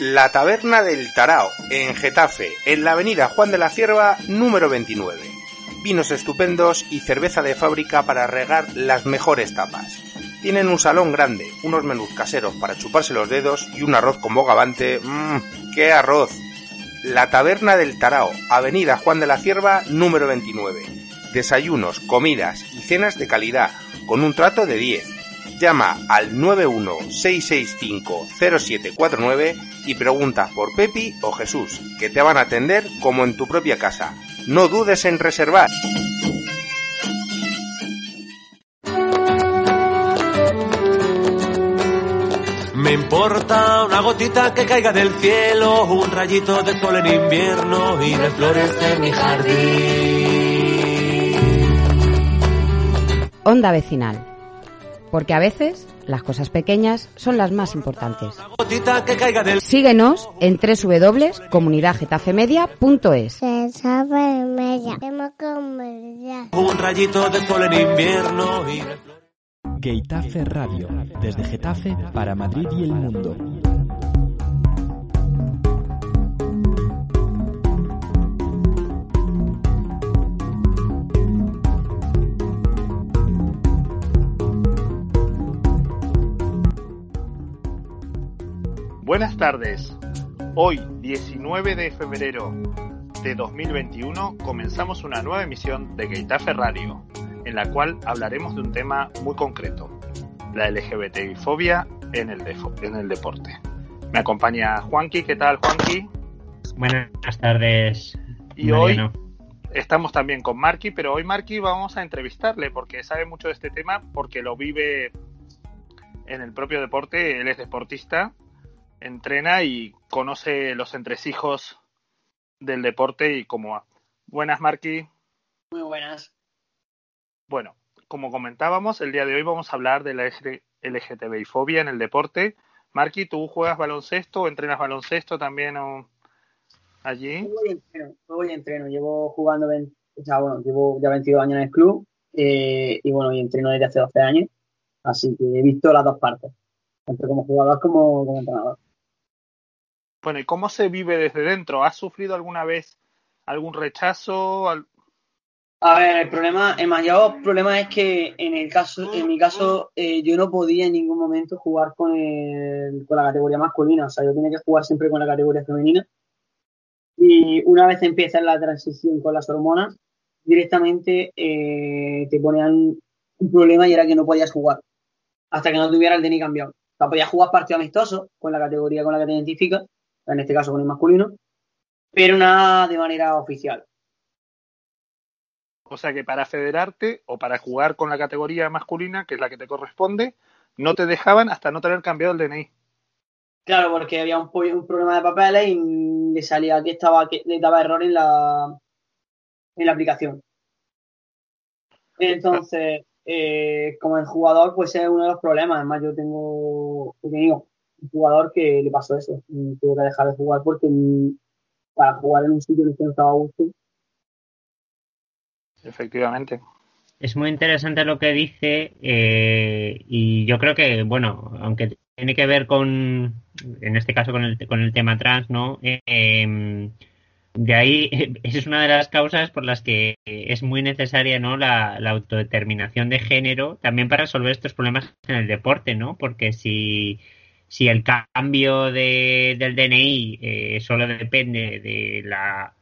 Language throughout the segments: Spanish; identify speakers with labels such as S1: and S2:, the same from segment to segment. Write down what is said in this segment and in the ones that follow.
S1: La Taberna del Tarao, en Getafe, en la avenida Juan de la Cierva, número 29. Vinos estupendos y cerveza de fábrica para regar las mejores tapas. Tienen un salón grande, unos menús caseros para chuparse los dedos y un arroz con bogavante. ¡Mmm! ¡Qué arroz! La Taberna del Tarao, avenida Juan de la Cierva, número 29. Desayunos, comidas y cenas de calidad, con un trato de 10 Llama al 916650749 y pregunta por Pepi o Jesús, que te van a atender como en tu propia casa. No dudes en reservar.
S2: Me importa una gotita que caiga del cielo, un rayito de sol en invierno y de flores de mi jardín.
S3: Onda vecinal porque a veces las cosas pequeñas son las más importantes. Síguenos en www.comunidadgetafemedia.es.
S2: Un rayito de sol en invierno y...
S4: Getafe Radio, desde Getafe para Madrid y el mundo.
S5: Buenas tardes. Hoy, 19 de febrero de 2021, comenzamos una nueva emisión de Getafe Radio, en la cual hablaremos de un tema muy concreto, la LGBTI-fobia en el, en el deporte. Me acompaña Juanqui. ¿Qué tal, Juanqui?
S6: Buenas tardes.
S5: Y hoy estamos también con Marky, pero hoy Marky vamos a entrevistarle porque sabe mucho de este tema, porque lo vive en el propio deporte, él es deportista entrena y conoce los entresijos del deporte y cómo va. Buenas, Marky.
S7: Muy buenas.
S5: Bueno, como comentábamos, el día de hoy vamos a hablar de la LGTBI fobia en el deporte. Marky, ¿tú juegas baloncesto o entrenas baloncesto también allí?
S7: Voy entreno, voy entreno. Llevo jugando, o sea, bueno, llevo ya 22 años en el club eh, y bueno, y entreno desde hace 12 años. Así que he visto las dos partes, tanto como jugador como como entrenador.
S5: Bueno, ¿y cómo se vive desde dentro? ¿Has sufrido alguna vez algún rechazo?
S7: A ver, el problema, el mayor problema es que en el caso, en mi caso, eh, yo no podía en ningún momento jugar con, el, con la categoría masculina. O sea, yo tenía que jugar siempre con la categoría femenina. Y una vez empieza la transición con las hormonas, directamente eh, te ponían un problema y era que no podías jugar hasta que no tuviera el DNI cambiado. O sea, podías jugar partido amistoso con la categoría con la que te identificas, en este caso con el masculino, pero nada de manera oficial.
S5: O sea que para federarte o para jugar con la categoría masculina, que es la que te corresponde, no te dejaban hasta no tener cambiado el DNI.
S7: Claro, porque había un, un problema de papeles y le salía que estaba que le daba error en la en la aplicación. Entonces, eh, como el jugador, pues es uno de los problemas. Además, yo tengo, he tenido un jugador que le pasó eso. Y tuvo que dejar de jugar porque para jugar en un sitio en el que no estaba a gusto.
S5: Efectivamente.
S6: Es muy interesante lo que dice eh, y yo creo que, bueno, aunque tiene que ver con, en este caso con el, con el tema trans, ¿no? Eh, de ahí, esa es una de las causas por las que es muy necesaria ¿no? la, autodeterminación de género también para resolver estos problemas en el deporte, ¿no? Porque si, si el cambio de, del DNI eh, solo depende de la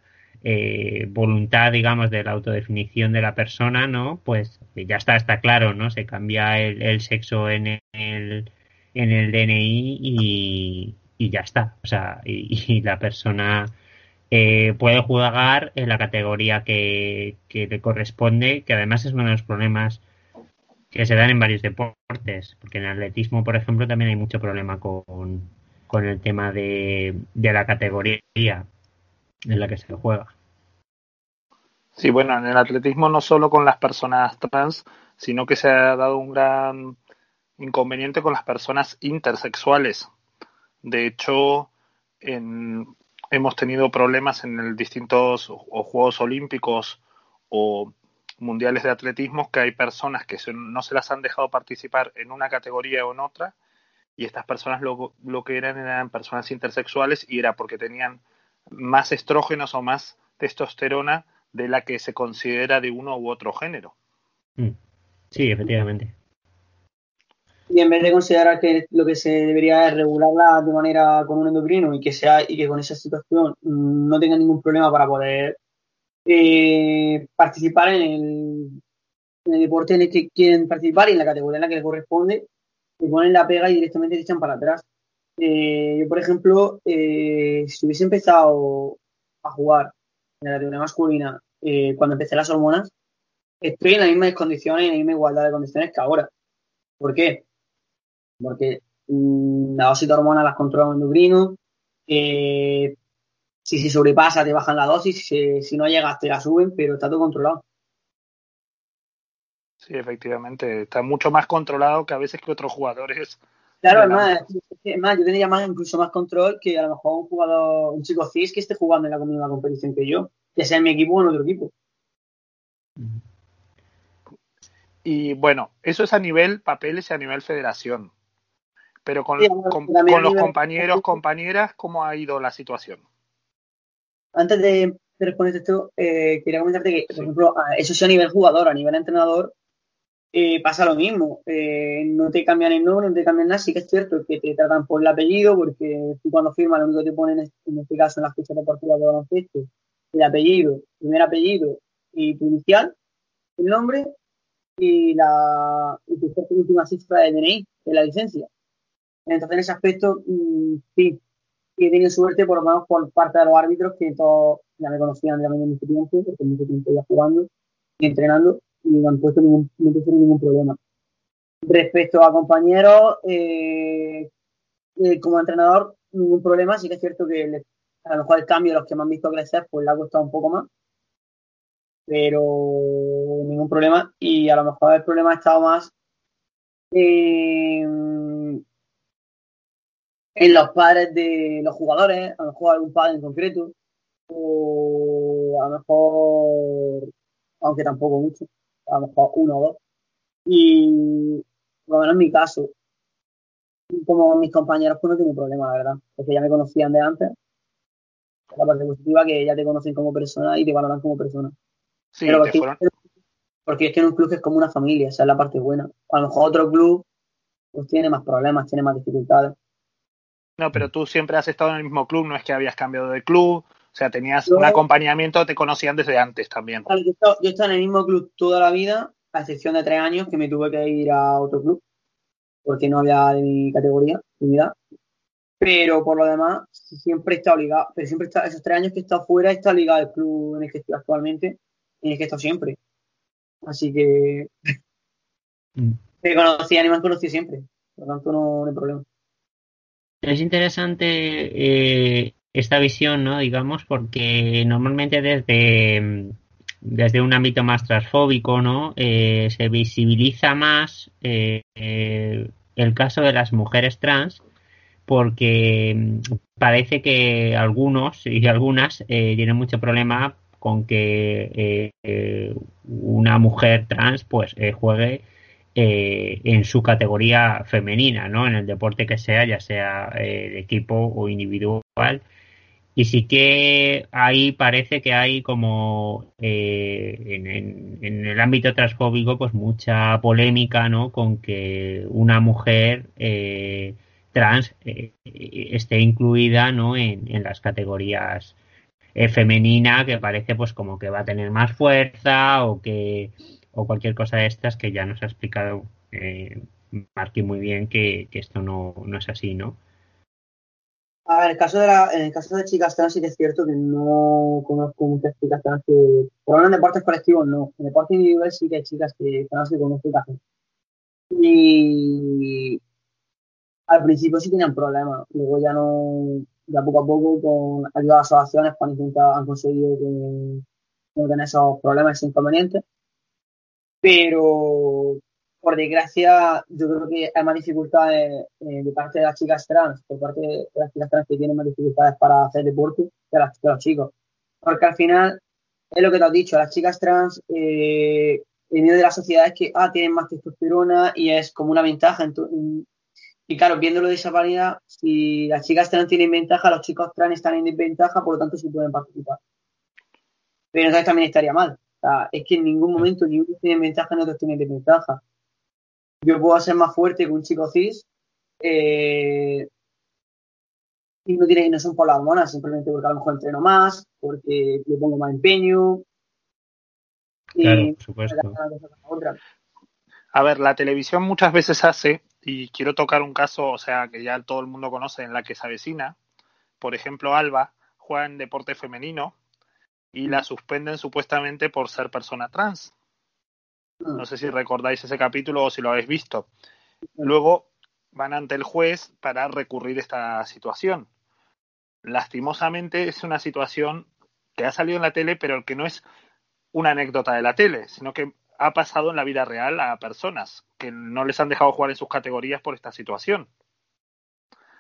S6: eh, voluntad, digamos, de la autodefinición de la persona, ¿no? Pues ya está, está claro, ¿no? Se cambia el, sexo en el, en el DNI y, y ya está. O sea, y la persona eh, puede jugar en la categoría que, le corresponde, que además es uno de los problemas que se dan en varios deportes, porque en atletismo, por ejemplo, también hay mucho problema con, con el tema de, de la categoría en la que se juega.
S5: Sí, bueno, en el atletismo no solo con las personas trans, sino que se ha dado un gran inconveniente con las personas intersexuales. De hecho, en, hemos tenido problemas en distintos Juegos Olímpicos o mundiales de atletismo que hay personas que no se las han dejado participar en una categoría o en otra y estas personas lo, lo que eran eran personas intersexuales y era porque tenían más estrógenos o más testosterona de la que se considera de uno u otro género.
S6: Mm. Sí, efectivamente.
S7: Y en vez de considerar que lo que se debería es regularla de manera con un endocrino y que sea y que con esa situación no tenga ningún problema para poder eh, participar en el, en el deporte en el que quieren participar y en la categoría en la que les corresponde, se ponen la pega y directamente se echan para atrás. Eh, yo, por ejemplo, eh, si hubiese empezado a jugar en la categoría masculina cuando empecé las hormonas, estoy en las mismas condiciones y en la misma igualdad de condiciones que ahora. ¿Por qué? Porque mmm, la dosis de hormonas las controla un endocrino, si se sobrepasa te bajan la dosis, si, si no llegas te la suben, pero está todo controlado.
S5: Sí, efectivamente, está mucho más controlado que a veces que otros jugadores.
S7: Claro, además, además, yo tendría más, incluso más control que a lo mejor un jugador, un chico cis que esté jugando en la misma competición que yo, ya sea en mi equipo o en otro equipo.
S5: Y bueno, eso es a nivel papeles y a nivel federación. Pero con, con, con los compañeros, compañeras, ¿cómo ha ido la situación?
S7: Antes de, responder esto, eh, quería comentarte que, por ejemplo, eso sí a nivel jugador, a nivel entrenador, eh, pasa lo mismo. Eh, no te cambian el nombre, no te cambian nada. Sí que es cierto que te tratan por el apellido, porque tú cuando firmas lo único que te ponen es, en este caso en las fichas deportivas de baloncesto, el apellido, primer apellido y tu inicial, el nombre y la y tu última cifra de DNI, de la licencia. Entonces, en ese aspecto, mm, sí, y he tenido suerte por lo menos por parte de los árbitros que todos ya me conocían de mucho tiempo, porque mucho tiempo ya jugando y entrenando y no han puesto ningún, no ningún problema. Respecto a compañeros, eh, eh, como entrenador, ningún problema. Sí que es cierto que a lo mejor el cambio de los que me han visto crecer, pues le ha costado un poco más. Pero ningún problema. Y a lo mejor el problema ha estado más en los padres de los jugadores, a lo mejor algún padre en concreto, o a lo mejor, aunque tampoco mucho, a lo mejor uno o dos. Y por lo menos en mi caso, como mis compañeros, pues no tengo problema, la verdad, porque ya me conocían de antes. La parte positiva que ya te conocen como persona y te valoran como persona.
S5: Sí, Pero porque,
S7: porque es que en un club es como una familia, esa es la parte buena. A lo mejor otro club pues tiene más problemas, tiene más dificultades.
S5: No, pero tú siempre has estado en el mismo club, no es que habías cambiado de club, o sea, tenías un acompañamiento, te conocían desde antes también.
S7: yo, he estado, en el mismo club toda la vida, a excepción de tres años que me tuve que ir a otro club, porque no había de mi categoría, unidad. Pero por lo demás, siempre he estado ligado, pero siempre está, esos tres años que he estado fuera, he estado ligado al club en el que estoy actualmente, en el que he estado siempre. Así que mm. me conocían y me han conocido siempre, por lo tanto no hay problema.
S6: Es interesante eh, esta visión, ¿no? Digamos, porque normalmente desde, desde un ámbito más transfóbico, ¿no? Eh, se visibiliza más eh, el caso de las mujeres trans porque parece que algunos y algunas tienen mucho problema con que una mujer trans pues juegue eh, en su categoría femenina, ¿no? En el deporte que sea, ya sea eh, de equipo o individual. Y sí que ahí parece que hay como eh, en, el ámbito transfóbico pues mucha polémica, ¿no? Con que una mujer trans esté incluida, ¿no? En, en las categorías femenina que parece pues como que va a tener más fuerza o que o cualquier cosa de estas que ya nos ha explicado eh, Marky muy bien que, esto no, no, es así, ¿no?
S7: A ver, el caso de, la, en el caso de chicas trans sí que es cierto que no conozco muchas chicas trans que, por lo menos en deportes colectivos no, en deportes individuales sí que hay chicas que trans que conozco. Y al principio sí tenían problemas, luego ya no, ya poco a poco con ayuda de asociaciones pues han, conseguido que no tener esos problemas e inconvenientes. Pero por desgracia, yo creo que hay más dificultades eh, de parte de las chicas trans, por parte de las chicas trans que tienen más dificultades para hacer deporte que, las, los chicos. Porque al final, es lo que te has dicho, las chicas trans, eh, en medio de la sociedad es que ah, tienen más testosterona y es como una ventaja. y claro, viéndolo de esa manera, si las chicas trans tienen ventaja, los chicos trans están en desventaja, por lo tanto sí pueden participar. Pero entonces también estaría mal. O sea, es que en ningún momento ni uno tiene ventaja ni otro tiene desventaja yo puedo ser más fuerte que un chico cis eh, y no tiene no son por las hormonas, simplemente porque a lo mejor entreno más, porque le pongo más empeño.
S6: Claro, por supuesto.
S5: A ver, la televisión muchas veces hace, y quiero tocar un caso, o sea, que ya todo el mundo conoce, en la que se avecina. Por ejemplo, Alba juega en deporte femenino y la suspenden supuestamente por ser persona trans. Mm. No sé si recordáis ese capítulo o si lo habéis visto. Luego van ante el juez para recurrir esta situación. Lastimosamente es una situación que ha salido en la tele, pero que no es una anécdota de la tele, sino que ha pasado en la vida real a personas que no les han dejado jugar en sus categorías por esta situación.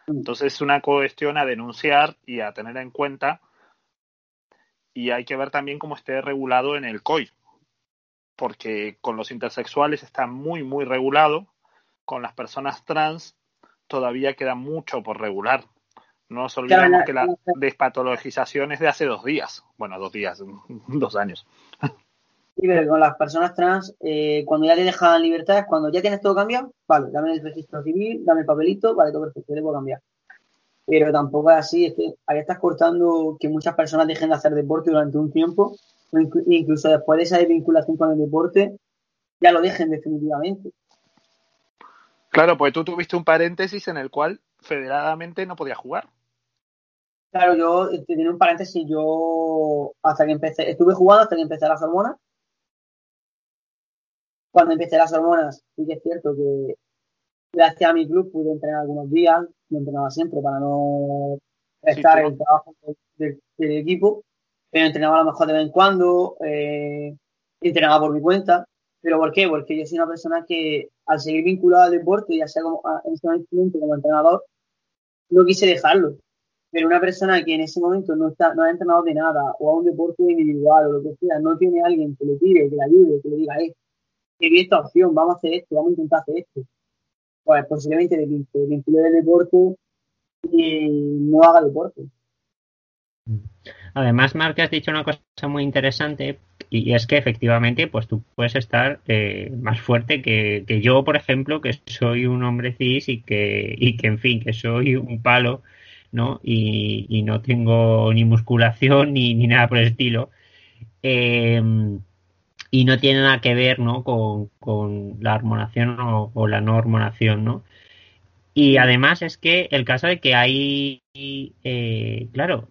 S5: Mm. Entonces es una cuestión a denunciar y a tener en cuenta y hay que ver también cómo esté regulado en el COI, porque con los intersexuales está muy, muy regulado, con las personas trans todavía queda mucho por regular. No nos olvidemos que la despatologización es de hace dos días, bueno, dos días, dos años.
S7: Sí, pero con las personas trans, eh, cuando ya le dejan libertad, cuando ya tienes todo cambiado, vale, dame el registro civil, dame el papelito, vale, todo perfecto, le puedo cambiar. Pero tampoco es así, es que ahí estás cortando que muchas personas dejen de hacer deporte durante un tiempo incluso después de esa desvinculación con el deporte, ya lo dejen definitivamente.
S5: Claro, pues tú tuviste un paréntesis en el cual federadamente no podías jugar.
S7: Claro, yo eh, tenía un paréntesis, yo hasta que empecé, estuve jugando hasta que empecé las hormonas. Cuando empecé las hormonas, sí que es cierto que gracias a mi club pude entrenar algunos días, entrenaba siempre para no estar en el trabajo del equipo pero entrenaba a lo mejor de vez en cuando, eh, entrenaba por mi cuenta. ¿Pero por qué? Porque yo soy una persona que al seguir vinculada al deporte, ya sea como, en ese momento como entrenador, no quise dejarlo. Pero una persona que en ese momento no, está, no ha entrenado de nada, o a un deporte individual, o lo que sea, no tiene alguien que le tire, que le ayude, que le diga, eh, que vi esta opción, vamos a hacer esto, vamos a intentar hacer esto. Pues posiblemente de vincule del deporte y no haga deporte.
S6: Además, Marc, has dicho una cosa muy interesante y es que efectivamente, pues tú puedes estar eh, más fuerte que, yo, por ejemplo, que soy un hombre cis y que, y que en fin, que soy un palo, ¿no? Y, no tengo ni musculación ni, ni nada por el estilo. Em, y no tiene nada que ver, ¿no? Con, con la hormonación o, la no hormonación, ¿no? Y además es que el caso de que hay, eh, claro,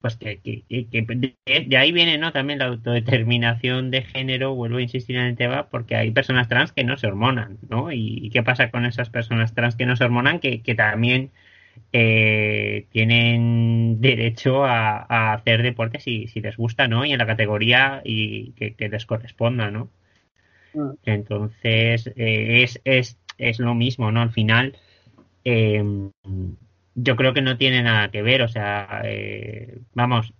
S6: pues que, de, ahí viene no también la autodeterminación de género vuelvo a insistir en el tema porque hay personas trans que no se hormonan no y, qué pasa con esas personas trans que no se hormonan que, también eh, tienen derecho a, hacer deporte si, si, les gusta no y en la categoría y que, les corresponda no mm. entonces eh, es, es, es lo mismo no al final eh, yo creo que no tiene nada que ver, o sea, eh, vamos,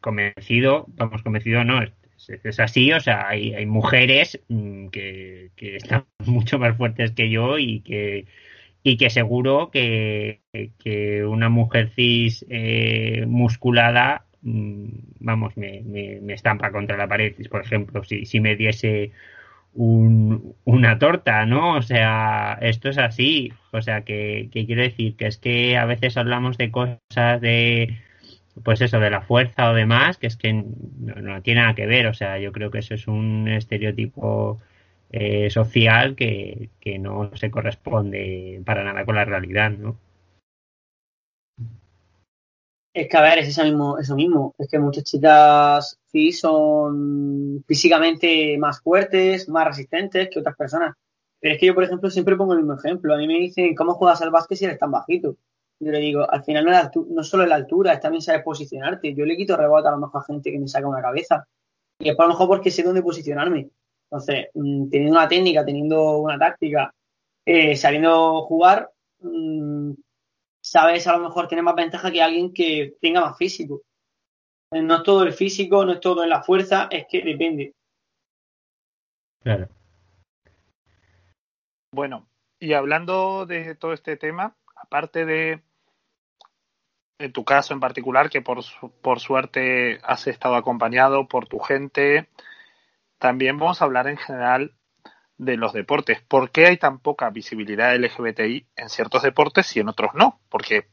S6: convencido, vamos, convencido no, es, así, o sea, hay, hay mujeres mm, que, están mucho más fuertes que yo y que, y que seguro que, que una mujer cis eh, musculada, mm, vamos, me, me, estampa contra la pared, por ejemplo, si, si me diese un, una torta, ¿no? O sea, esto es así. O sea, que, quiero decir que es que a veces hablamos de cosas de, pues eso, de la fuerza o demás, que es que no, tiene nada que ver. O sea, yo creo que eso es un estereotipo eh, social que, que no se corresponde para nada con la realidad, ¿no?
S7: Es que, a ver, es eso mismo, eso mismo. Es que muchas chicas sí son físicamente más fuertes, más resistentes que otras personas. Pero es que yo, por ejemplo, siempre pongo el mismo ejemplo. A mí me dicen, ¿cómo juegas al básquet si eres tan bajito? Yo le digo, al final no, es no solo la altura, es también saber posicionarte. Yo le quito rebote a lo mejor a gente que me saca una cabeza. Y es por lo mejor porque sé dónde posicionarme. Entonces, mm, teniendo una técnica, teniendo una táctica, eh, sabiendo jugar, mm, sabes a lo mejor tener más ventaja que alguien que tenga más físico. Eh, no es todo el físico, no es todo en la fuerza, es que depende.
S6: Claro.
S5: Bueno, y hablando de todo este tema, aparte de en tu caso en particular, que por, por suerte has estado acompañado por tu gente, también vamos a hablar en general de los deportes. ¿Por qué hay tan poca visibilidad LGBTI en ciertos deportes y en otros no? Porque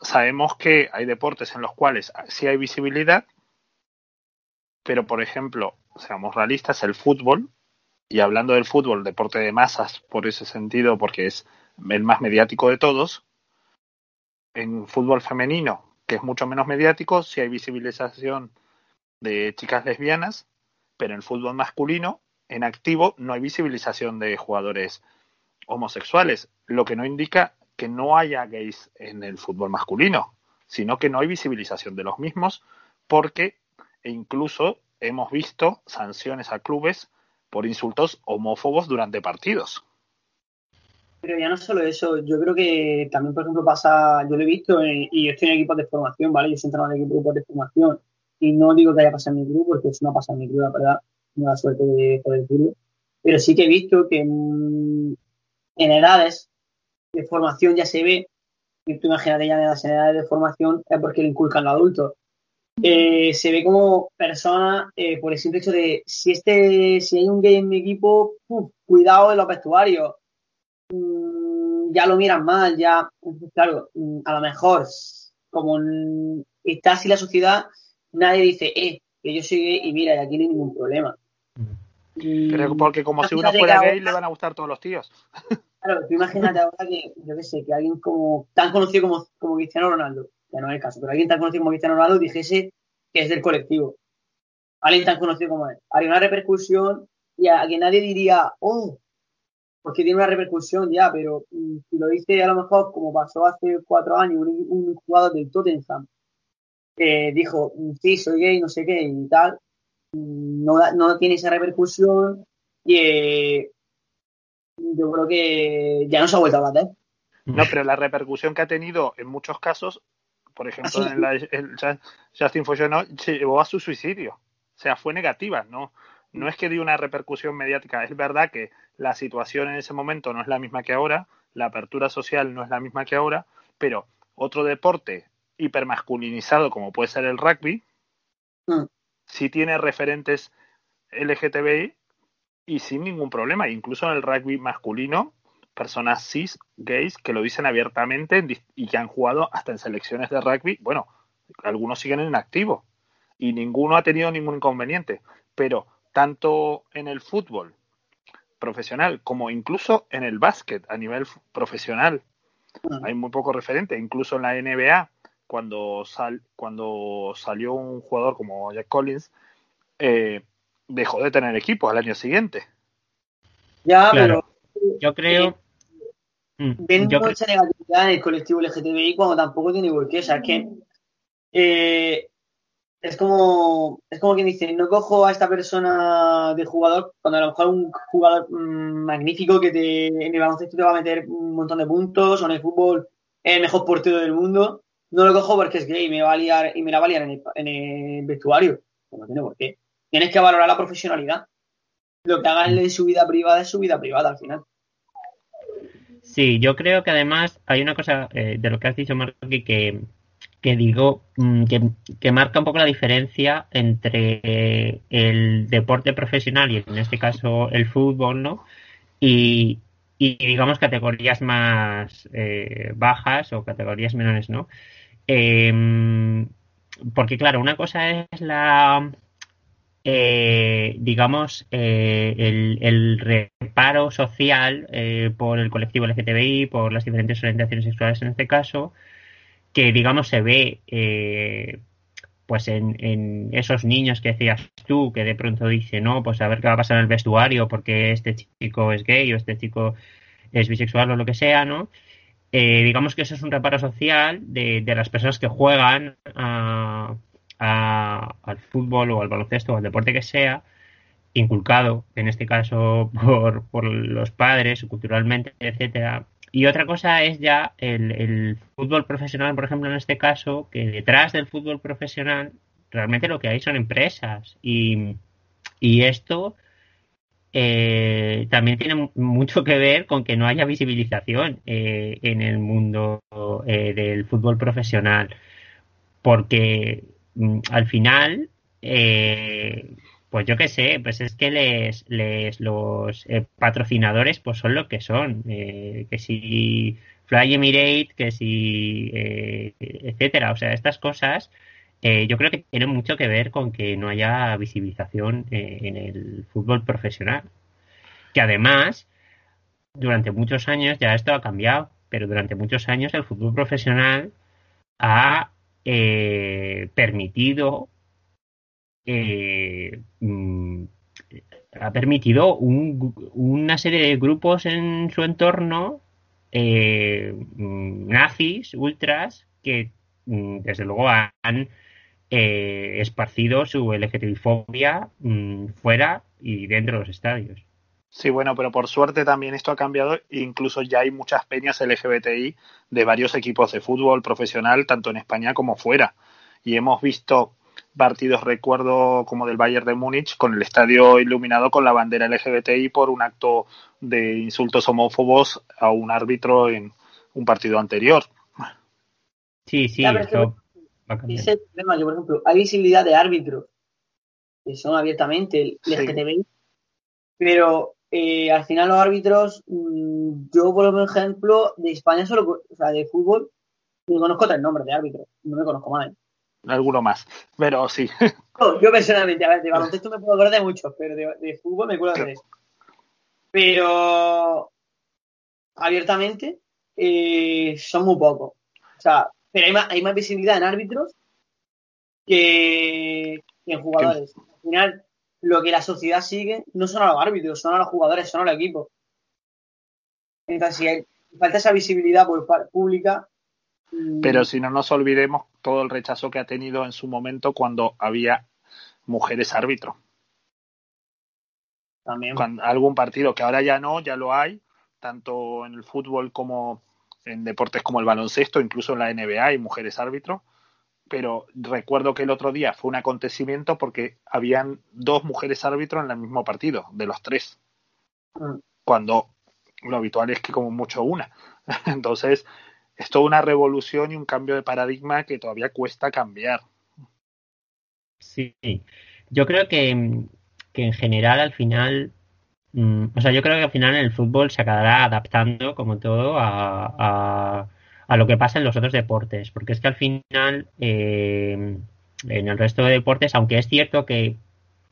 S5: sabemos que hay deportes en los cuales sí hay visibilidad, pero por ejemplo, seamos realistas, el fútbol, y hablando del fútbol, deporte de masas por ese sentido, porque es el más mediático de todos, en fútbol femenino, que es mucho menos mediático, sí hay visibilización de chicas lesbianas, pero en el fútbol masculino, en activo, no hay visibilización de jugadores homosexuales, lo que no indica que no haya gays en el fútbol masculino, sino que no hay visibilización de los mismos, porque incluso hemos visto sanciones a clubes por insultos homófobos durante partidos.
S7: Pero ya no solo eso, yo creo que también, por ejemplo, pasa, yo lo he visto y yo estoy en equipos de formación, ¿vale? Yo estoy entrenando en equipos de formación y no digo que haya pasado en mi club porque eso no ha pasado en mi club, la verdad, no la suerte de poder decirlo, pero sí que he visto que en, edades de formación ya se ve, y tú imagínate ya en las edades de formación es porque le inculcan los adultos. Eh, se ve como persona eh, por el simple hecho de si este si hay un gay en mi equipo, cuidado de los vestuarios, Mm, ya lo miran mal, ya, claro, mm, a lo mejor, como está así la sociedad, nadie dice, eh, que yo soy gay y mira, y aquí no hay ningún problema.
S5: Pero porque como si uno fuera gay le van a gustar todos los tíos.
S7: Claro, tú imagínate ahora que, yo qué sé, que alguien como tan conocido como, como Cristiano Ronaldo, ya no es el caso, pero alguien tan conocido como Cristiano Ronaldo dijese que es del colectivo. Alguien tan conocido como él. Haría una repercusión y a, a que nadie diría, oh, porque tiene una repercusión ya, pero mm, si lo dice a lo mejor como pasó hace cuatro años un, jugador del Tottenham, que dijo, sí, soy gay, no sé qué, y tal, no, no tiene esa repercusión y eh, yo creo que ya no se ha vuelto a bater.
S5: No, pero la repercusión que ha tenido en muchos casos, por ejemplo, en la, el Justin Follon se llevó a su suicidio. O sea, fue negativa, ¿no? no es que dio una repercusión mediática, es verdad que la situación en ese momento no es la misma que ahora, la apertura social no es la misma que ahora, pero otro deporte hipermasculinizado como puede ser el rugby, mm. sí tiene referentes LGTBI y sin ningún problema, incluso en el rugby masculino, personas cis, gays, que lo dicen abiertamente y que han jugado hasta en selecciones de rugby, bueno, algunos siguen en activo y ninguno ha tenido ningún inconveniente, pero tanto en el fútbol profesional como incluso en el básquet a nivel profesional. Hay muy poco referente, incluso en la NBA, cuando, sal, cuando salió un jugador como Jack Collins, eh, dejó de tener equipo al año siguiente.
S7: Ya, pero
S6: yo creo.
S7: Mm, ven mucha negatividad en el colectivo LGTBI cuando tampoco tiene por qué. O sea, es que eh, es como, es como quien dice, no cojo a esta persona de jugador cuando a lo mejor un jugador mm, magnífico que te, en el baloncesto te va a meter un montón de puntos o en el fútbol es el mejor portero del mundo, no lo cojo porque es gay y me va a liar, y me la va a liar en el, vestuario. No tiene por qué. Tienes que valorar la profesionalidad. Lo que hagan de su vida privada es su vida privada al final.
S6: Sí, yo creo que además hay una cosa eh, de lo que has dicho, Marky, que, que digo mm, que, marca un poco la diferencia entre el deporte profesional y en este caso el fútbol, ¿no? Y, digamos categorías más eh, bajas o categorías menores, ¿no? Em, porque claro, una cosa es la eh, digamos eh, el, reparo social por el colectivo LGTBI, por las diferentes orientaciones sexuales en este caso, que digamos se ve eh, pues en, en, esos niños que decías tú, que de pronto dicen, no, pues a ver qué va a pasar en el vestuario porque este chico es gay o este chico es bisexual o lo que sea, ¿no? Eh, digamos que eso es un reparo social de, de las personas que juegan a, al fútbol o al baloncesto o al deporte que sea, inculcado, en este caso por, por los padres, culturalmente, etcétera. Y otra cosa es ya el, el, fútbol profesional, por ejemplo, en este caso, que detrás del fútbol profesional realmente lo que hay son empresas. Y, y esto eh, también tiene mucho que ver con que no haya visibilización eh, en el mundo eh, del fútbol profesional. Porque mm, al final, eh, pues yo qué sé, pues es que les, les los eh, patrocinadores pues son lo que son. Eh, que si Fly Emirate, que si, etcétera. O sea, estas cosas eh, yo creo que tiene mucho que ver con que no haya visibilización eh, en el fútbol profesional. Que además, durante muchos años, ya esto ha cambiado, pero durante muchos años el fútbol profesional ha eh, permitido eh, mm, ha permitido un, una serie de grupos en su entorno eh, mm, nazis, ultras, que mm, desde luego han eh, esparcido su LGTBI-fobia mmm, fuera y dentro de los estadios.
S5: Sí, bueno, pero por suerte también esto ha cambiado. Incluso ya hay muchas peñas LGBTI de varios equipos de fútbol profesional, tanto en España como fuera. Y hemos visto partidos, recuerdo, como del Bayern de Múnich, con el estadio iluminado con la bandera LGBTI por un acto de insultos homófobos a un árbitro en un partido anterior.
S6: Sí, sí,
S7: es el problema, que por ejemplo, hay visibilidad de árbitros que son abiertamente sí. pero eh, al final los árbitros, mmm, yo por ejemplo, de España solo, o sea, de fútbol, me conozco tres nombres de árbitros, no me conozco más. ¿eh?
S5: Alguno más, pero sí.
S7: No, yo personalmente, a ver, de baloncesto me puedo acordar de muchos, pero de, de fútbol me acuerdo de tres. Pero abiertamente eh, son muy pocos. O sea, pero hay más, hay más visibilidad en árbitros que, que en jugadores. Al final, lo que la sociedad sigue no son a los árbitros, son a los jugadores, son al equipo. Entonces, si hay, falta esa visibilidad por pública.
S5: mm, Pero si no nos olvidemos todo el rechazo que ha tenido en su momento cuando había mujeres árbitros.
S7: También.
S5: Cuando, algún partido que ahora ya no, ya lo hay, tanto en el fútbol como en deportes como el baloncesto, incluso en la NBA hay mujeres árbitros, pero recuerdo que el otro día fue un acontecimiento porque habían dos mujeres árbitros en el mismo partido, de los tres,
S7: Mm.
S5: cuando lo habitual es que como mucho una. Entonces, es toda una revolución y un cambio de paradigma que todavía cuesta cambiar.
S6: Sí, yo creo que, que en general al final Mm, o sea, yo creo que al final el fútbol se acabará adaptando, como todo, a, a, a, lo que pasa en los otros deportes. Porque es que al final, eh, en el resto de deportes, aunque es cierto que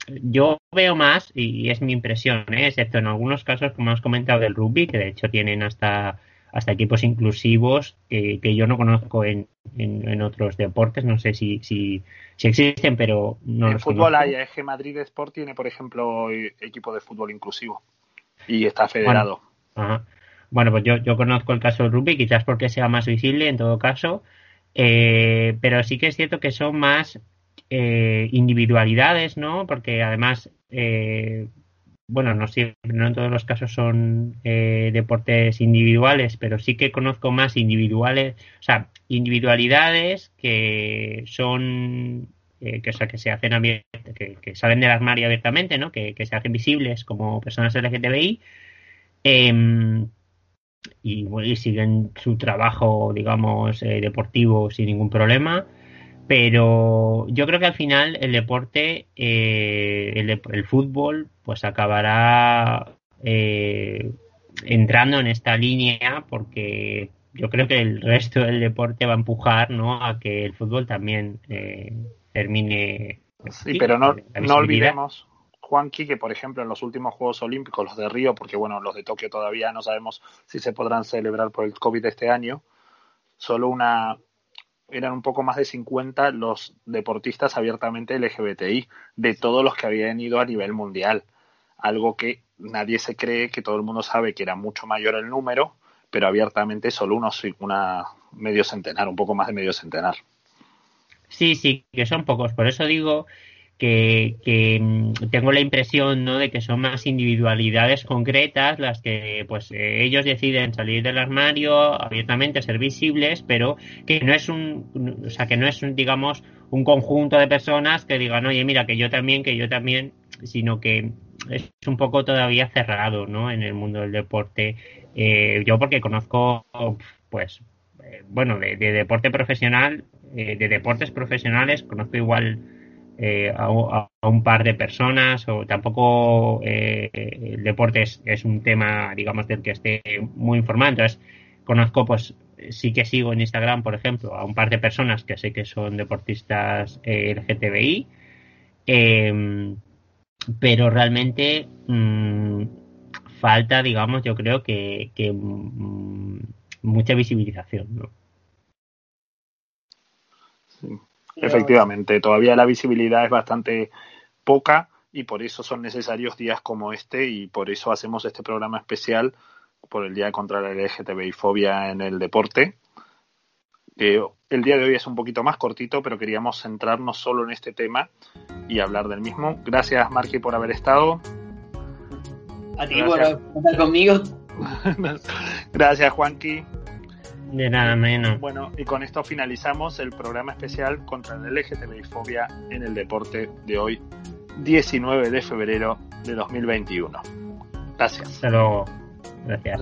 S6: yo veo más, y es mi impresión, ¿eh? excepto en algunos casos, como has comentado, del rugby, que de hecho tienen hasta, hasta equipos inclusivos que, que yo no conozco en, en, en, otros deportes. No sé si, si, si existen, pero no
S5: en
S6: los
S5: fútbol
S6: conozco.
S5: hay, Eje Madrid Sport tiene, por ejemplo, equipo de fútbol inclusivo y está federado.
S6: Bueno, ajá. Bueno pues yo, yo conozco el caso del rugby, quizás porque sea más visible en todo caso, eh, pero sí que es cierto que son más eh, individualidades, ¿no? Porque además, eh, bueno, no siempre, no en todos los casos son eh, deportes individuales, pero sí que conozco más individuales, o sea, individualidades que son eh, que, o sea, que se hacen que, que, salen del armario abiertamente, ¿no? Que, que se hacen visibles como personas LGTBI eh, y, bueno, y, siguen su trabajo, digamos, eh, deportivo sin ningún problema. Pero yo creo que al final el deporte, eh, el, el, fútbol, pues acabará eh, entrando en esta línea porque yo creo que el resto del deporte va a empujar ¿no? a que el fútbol también eh, termine.
S5: Sí, sí, pero no, no olvidemos, Juanqui, que por ejemplo en los últimos Juegos Olímpicos, los de Río, porque bueno, los de Tokio todavía no sabemos si se podrán celebrar por el COVID este año, solo una eran un poco más de 50 los deportistas abiertamente LGBTI, de todos los que habían ido a nivel mundial. Algo que nadie se cree, que todo el mundo sabe que era mucho mayor el número, pero abiertamente solo unos, una medio centenar, un poco más de medio centenar.
S6: Sí, sí, que son pocos. Por eso digo que, mm, tengo la impresión ¿no? de que son más individualidades concretas las que pues eh, ellos deciden salir del armario abiertamente ser visibles pero que no es un o sea que no es un digamos un conjunto de personas que digan oye mira que yo también que yo también sino que es un poco todavía cerrado no en el mundo del deporte eh, yo porque conozco pues eh, bueno de, deporte profesional de deportes profesionales conozco igual eh, a, un par de personas o tampoco eh, el deporte es, un tema, digamos, del que esté muy informado. Entonces, conozco, pues, sí que sigo en Instagram, por ejemplo, a un par de personas que sé que son deportistas eh, LGTBI, em, pero realmente mm, falta, digamos, yo creo que, mm, mucha visibilización, ¿no?
S5: Efectivamente, todavía la visibilidad es bastante poca y por eso son necesarios días como este y por eso hacemos este programa especial por el Día contra la LGTBI fobia en el deporte. el día de hoy es un poquito más cortito, pero queríamos centrarnos solo en este tema y hablar del mismo. Gracias, Marky, por haber estado.
S7: A ti por estar conmigo.
S5: Gracias, Juanqui.
S6: De nada menos.
S5: Bueno, y con esto finalizamos el programa especial contra la LGTBI fobia en el deporte de hoy, 19 de febrero de 2021. Gracias.
S6: Hasta luego. Gracias.